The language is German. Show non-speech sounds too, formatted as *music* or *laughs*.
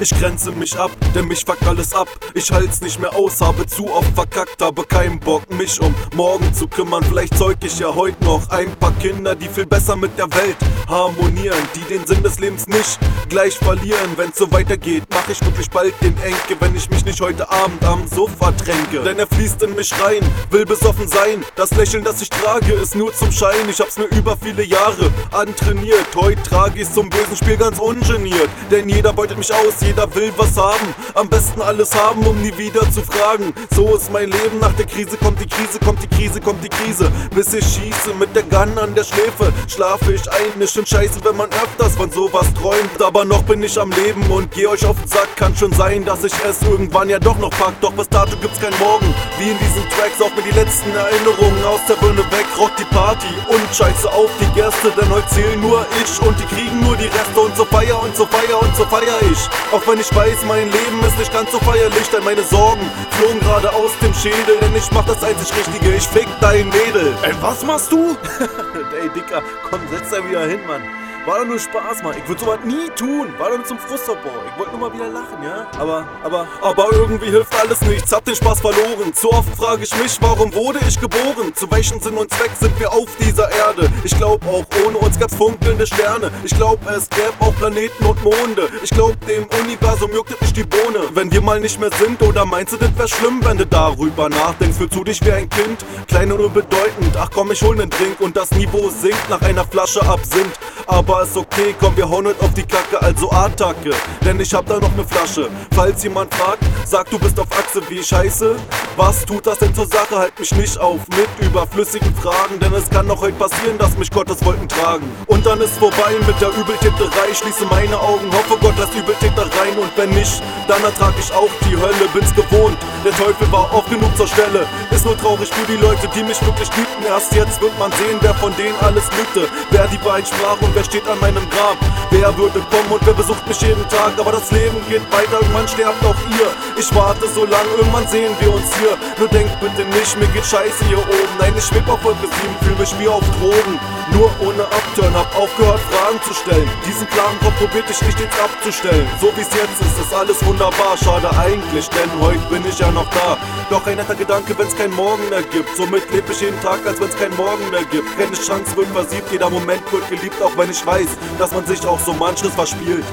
Ich grenze mich ab, denn mich fuckt alles ab. Ich halt's nicht mehr aus, habe zu oft verkackt, habe keinen Bock, mich um morgen zu kümmern. Vielleicht zeug ich ja heute noch ein paar Kinder, die viel besser mit der Welt harmonieren, die den Sinn des Lebens nicht gleich verlieren. Wenn's so weitergeht, mach ich wirklich bald den Enke, wenn ich mich nicht heute Abend am Sofa tränke. Denn er fließt in mich rein, will besoffen sein. Das Lächeln, das ich trage, ist nur zum Schein. Ich hab's mir über viele Jahre antrainiert. Heute trage ich's zum bösen Spiel ganz ungeniert. Denn jeder beutet mich aus, jeder will was haben. Am besten alles haben, um nie wieder zu fragen. So ist mein Leben, nach der Krise kommt die Krise, kommt die Krise, kommt die Krise. Bis ich schieße mit der Gun an der Schläfe, schlafe ich ein. Ist schon scheiße, wenn man öfters von sowas träumt. Aber noch bin ich am Leben und geh euch auf den Sack. Kann schon sein, dass ich es irgendwann ja doch noch pack. Doch bis dato gibt's kein Morgen. Wie in diesen Tracks, auch mir die letzten Erinnerungen aus der Birne weg. Rockt die Party und scheiße auf die Gäste, denn heute zählen nur ich und die kriegen nur die Reste. Und so feier und so feier und so feier ich. Auch wenn ich weiß, mein Leben ist nicht ganz so feierlich, denn meine Sorgen flogen gerade aus dem Schädel. Denn ich mach das einzig Richtige, ich fick dein Mädel. Ey, was machst du? *laughs* Ey, Dicker, komm, setz da wieder hin, Mann. War doch nur Spaß, Mann. Ich würde sowas nie tun. War doch nur zum Frustabbau. Ich wollte nur mal wieder lachen, ja? Aber, aber, aber irgendwie hilft alles nichts. Hab den Spaß verloren. Zu oft frage ich mich, warum wurde ich geboren? Zu welchem Sinn und Zweck sind wir auf dieser Erde? Ich glaub auch ohne uns gab's funkelnde Sterne. Ich glaub es gäbe auch Planeten und Monde. Ich glaub dem Universum juckt nicht die Bohne. Wenn wir mal nicht mehr sind, oder meinst du, das wär schlimm, wenn du darüber nachdenkst? Fühlst du dich wie ein Kind? Klein und unbedeutend. Ach komm, ich hol nen Drink und das Niveau sinkt nach einer Flasche Absinth. Aber ist okay, komm, wir hauen heute auf die Kacke, also Attacke. Denn ich hab da noch ne Flasche. Falls jemand fragt, sag du bist auf Achse wie Scheiße. Was tut das denn zur Sache? Halt mich nicht auf mit überflüssigen Fragen, denn es kann noch heute passieren, dass mich Gottes Wolken tragen. Und dann ist vorbei mit der Übeltäterei. Schließe meine Augen, hoffe Gott lässt Übeltäter rein. Und wenn nicht, dann ertrag ich auch die Hölle, bin's gewohnt. Der Teufel war oft genug zur Stelle. Ist nur traurig für die Leute, die mich wirklich liebten. Erst jetzt wird man sehen, wer von denen alles lügte. Wer die Wahrheit sprach und wer steht an meinem Grab. Wer würde kommen und wer besucht mich jeden Tag. Aber das Leben geht weiter, irgendwann sterbt auch ihr. Ich warte so lang, irgendwann sehen wir uns hier. Nur denkt bitte nicht, mir geht scheiße hier oben. Nein, ich schweb auf Wolke 7, fühl mich wie auf Drogen. Nur ohne Upturn, hab aufgehört Fragen zu stellen. Diesen Kopf probiert ich nicht jetzt abzustellen. So wie's jetzt ist, ist alles wunderbar. Schade eigentlich, denn heute bin ich ja noch da. Doch ein netter Gedanke, wenn's kein Morgen mehr gibt. Somit leb ich jeden Tag, als wenn's kein Morgen mehr gibt. Keine Chance wird versiebt, jeder Moment wird geliebt, auch wenn ich weiß, dass man sich auch so manches verspielt.